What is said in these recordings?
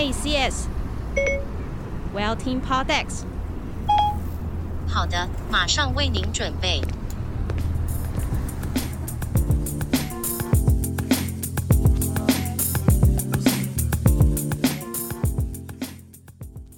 Hey CS，我要听 Podex。好的，马上为您准备。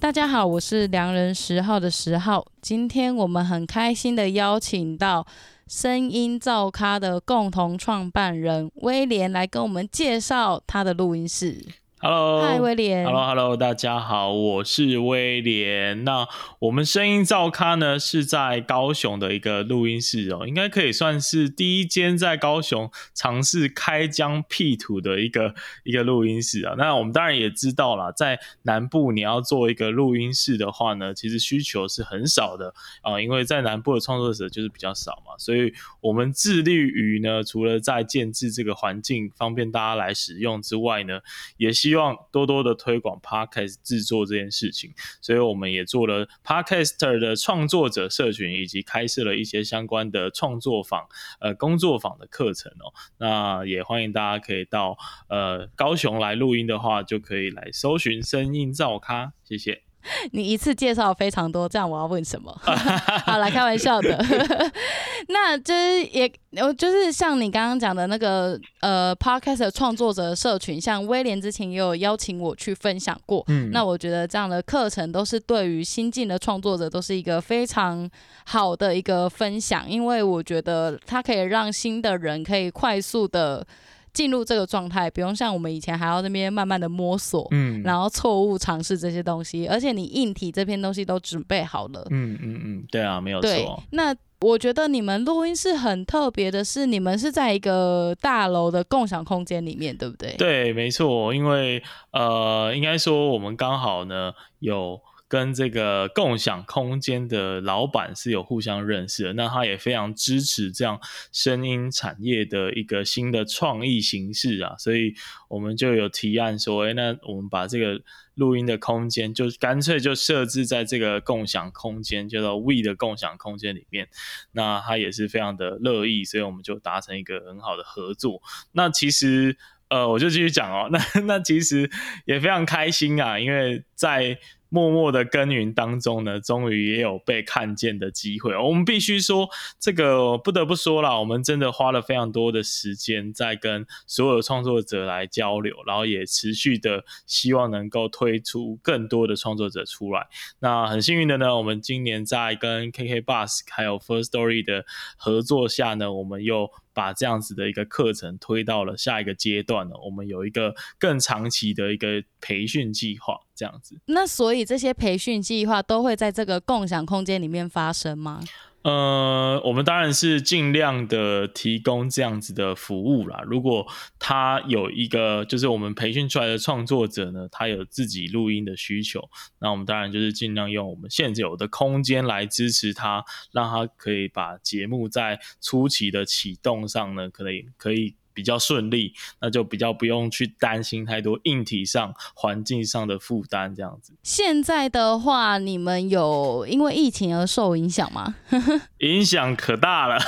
大家好，我是良人十号的十号。今天我们很开心的邀请到声音造咖的共同创办人威廉来跟我们介绍他的录音室。Hello，嗨，威廉。Hello，Hello，大家好，我是威廉。那我们声音照咖呢，是在高雄的一个录音室哦，应该可以算是第一间在高雄尝试开疆辟土的一个一个录音室啊。那我们当然也知道啦，在南部你要做一个录音室的话呢，其实需求是很少的啊，因为在南部的创作者就是比较少嘛，所以我们致力于呢，除了在建制这个环境方便大家来使用之外呢，也希希望多多的推广 Podcast 制作这件事情，所以我们也做了 Podcaster 的创作者社群，以及开设了一些相关的创作坊、呃工作坊的课程哦。那也欢迎大家可以到呃高雄来录音的话，就可以来搜寻声音造咖，谢谢。你一次介绍非常多，这样我要问什么？好，来开玩笑的。那就是也，我就是像你刚刚讲的那个呃，Podcast 的创作者社群，像威廉之前也有邀请我去分享过。嗯，那我觉得这样的课程都是对于新进的创作者都是一个非常好的一个分享，因为我觉得它可以让新的人可以快速的。进入这个状态，不用像我们以前还要那边慢慢的摸索，嗯，然后错误尝试这些东西，而且你硬体这篇东西都准备好了，嗯嗯嗯，对啊，没有错。那我觉得你们录音室很特别的是，你们是在一个大楼的共享空间里面，对不对？对，没错，因为呃，应该说我们刚好呢有。跟这个共享空间的老板是有互相认识的，那他也非常支持这样声音产业的一个新的创意形式啊，所以我们就有提案说，哎，那我们把这个录音的空间就干脆就设置在这个共享空间，叫做 We 的共享空间里面。那他也是非常的乐意，所以我们就达成一个很好的合作。那其实，呃，我就继续讲哦，那 那其实也非常开心啊，因为在默默的耕耘当中呢，终于也有被看见的机会。我们必须说，这个不得不说啦，我们真的花了非常多的时间在跟所有创作者来交流，然后也持续的希望能够推出更多的创作者出来。那很幸运的呢，我们今年在跟 KK Bus 还有 First Story 的合作下呢，我们又把这样子的一个课程推到了下一个阶段呢。我们有一个更长期的一个培训计划。这样子，那所以这些培训计划都会在这个共享空间里面发生吗？呃，我们当然是尽量的提供这样子的服务啦。如果他有一个，就是我们培训出来的创作者呢，他有自己录音的需求，那我们当然就是尽量用我们现有的空间来支持他，让他可以把节目在初期的启动上呢，可以可以。比较顺利，那就比较不用去担心太多硬体上、环境上的负担，这样子。现在的话，你们有因为疫情而受影响吗？影响可大了。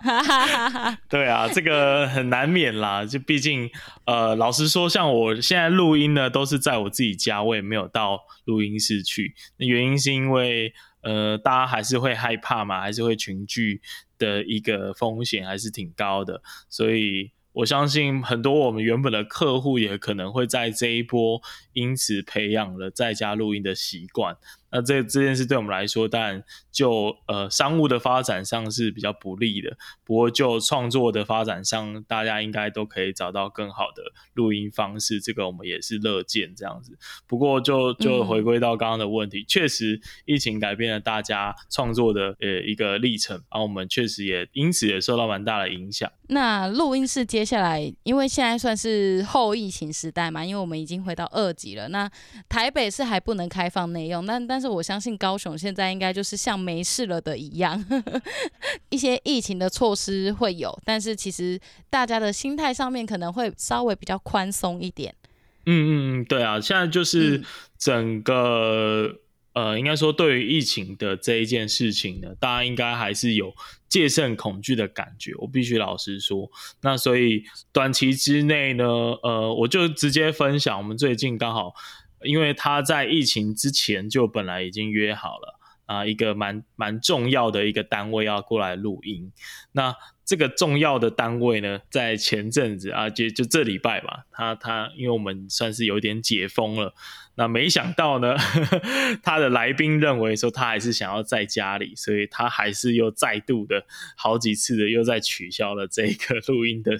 对啊，这个很难免啦。就毕竟，呃，老实说，像我现在录音呢，都是在我自己家，我也没有到录音室去。那原因是因为，呃，大家还是会害怕嘛，还是会群聚。的一个风险还是挺高的，所以我相信很多我们原本的客户也可能会在这一波因此培养了在家录音的习惯。那这这件事对我们来说，当然就呃商务的发展上是比较不利的。不过就创作的发展上，大家应该都可以找到更好的录音方式。这个我们也是乐见这样子。不过就就回归到刚刚的问题，嗯、确实疫情改变了大家创作的呃一个历程，然后我们确实也因此也受到蛮大的影响。那录音室接下来，因为现在算是后疫情时代嘛，因为我们已经回到二级了。那台北是还不能开放内用，但但但是我相信高雄现在应该就是像没事了的一样，一些疫情的措施会有，但是其实大家的心态上面可能会稍微比较宽松一点。嗯嗯嗯，对啊，现在就是整个呃，应该说对于疫情的这一件事情呢，大家应该还是有戒慎恐惧的感觉。我必须老实说，那所以短期之内呢，呃，我就直接分享，我们最近刚好，因为他在疫情之前就本来已经约好了。啊，一个蛮蛮重要的一个单位要过来录音。那这个重要的单位呢，在前阵子啊，就就这礼拜吧，他他因为我们算是有点解封了。那没想到呢，他的来宾认为说他还是想要在家里，所以他还是又再度的好几次的又再取消了这个录音的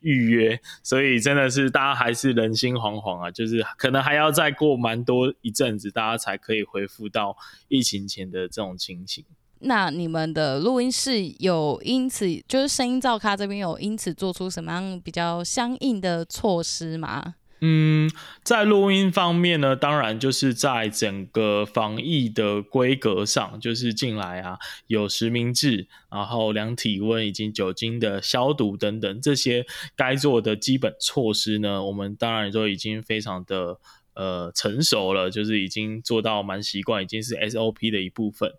预约，所以真的是大家还是人心惶惶啊，就是可能还要再过蛮多一阵子，大家才可以恢复到疫情前的这种情形。那你们的录音室有因此就是声音造咖这边有因此做出什么样比较相应的措施吗？嗯，在录音方面呢，当然就是在整个防疫的规格上，就是进来啊有实名制，然后量体温以及酒精的消毒等等这些该做的基本措施呢，我们当然都已经非常的呃成熟了，就是已经做到蛮习惯，已经是 SOP 的一部分。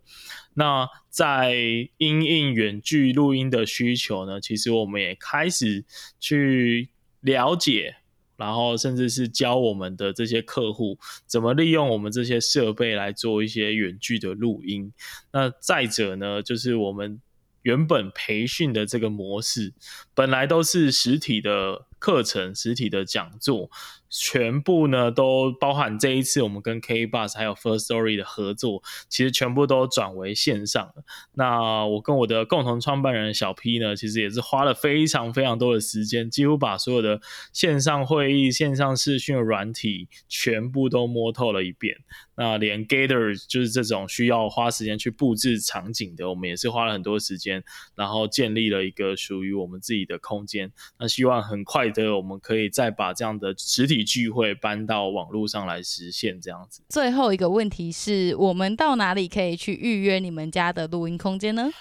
那在因应远距录音的需求呢，其实我们也开始去了解。然后，甚至是教我们的这些客户怎么利用我们这些设备来做一些远距的录音。那再者呢，就是我们原本培训的这个模式，本来都是实体的课程、实体的讲座。全部呢都包含这一次我们跟 K Bus 还有 First Story 的合作，其实全部都转为线上了。那我跟我的共同创办人小 P 呢，其实也是花了非常非常多的时间，几乎把所有的线上会议、线上视讯软体全部都摸透了一遍。那连 Gather 就是这种需要花时间去布置场景的，我们也是花了很多时间，然后建立了一个属于我们自己的空间。那希望很快的我们可以再把这样的实体聚会搬到网络上来实现这样子。最后一个问题是我们到哪里可以去预约你们家的录音空间呢？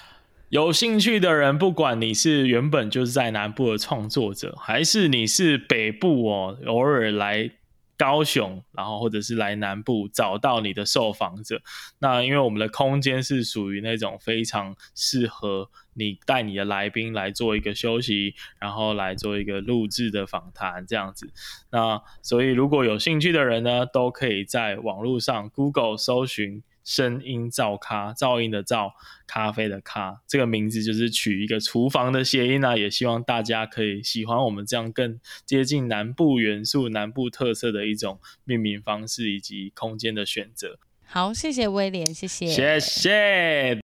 有兴趣的人，不管你是原本就是在南部的创作者，还是你是北部哦，偶尔来。高雄，然后或者是来南部找到你的受访者，那因为我们的空间是属于那种非常适合你带你的来宾来做一个休息，然后来做一个录制的访谈这样子。那所以如果有兴趣的人呢，都可以在网络上 Google 搜寻。声音噪咖，噪音的噪，咖啡的咖，这个名字就是取一个厨房的谐音啊，也希望大家可以喜欢我们这样更接近南部元素、南部特色的一种命名方式以及空间的选择。好，谢谢威廉，谢谢，谢谢。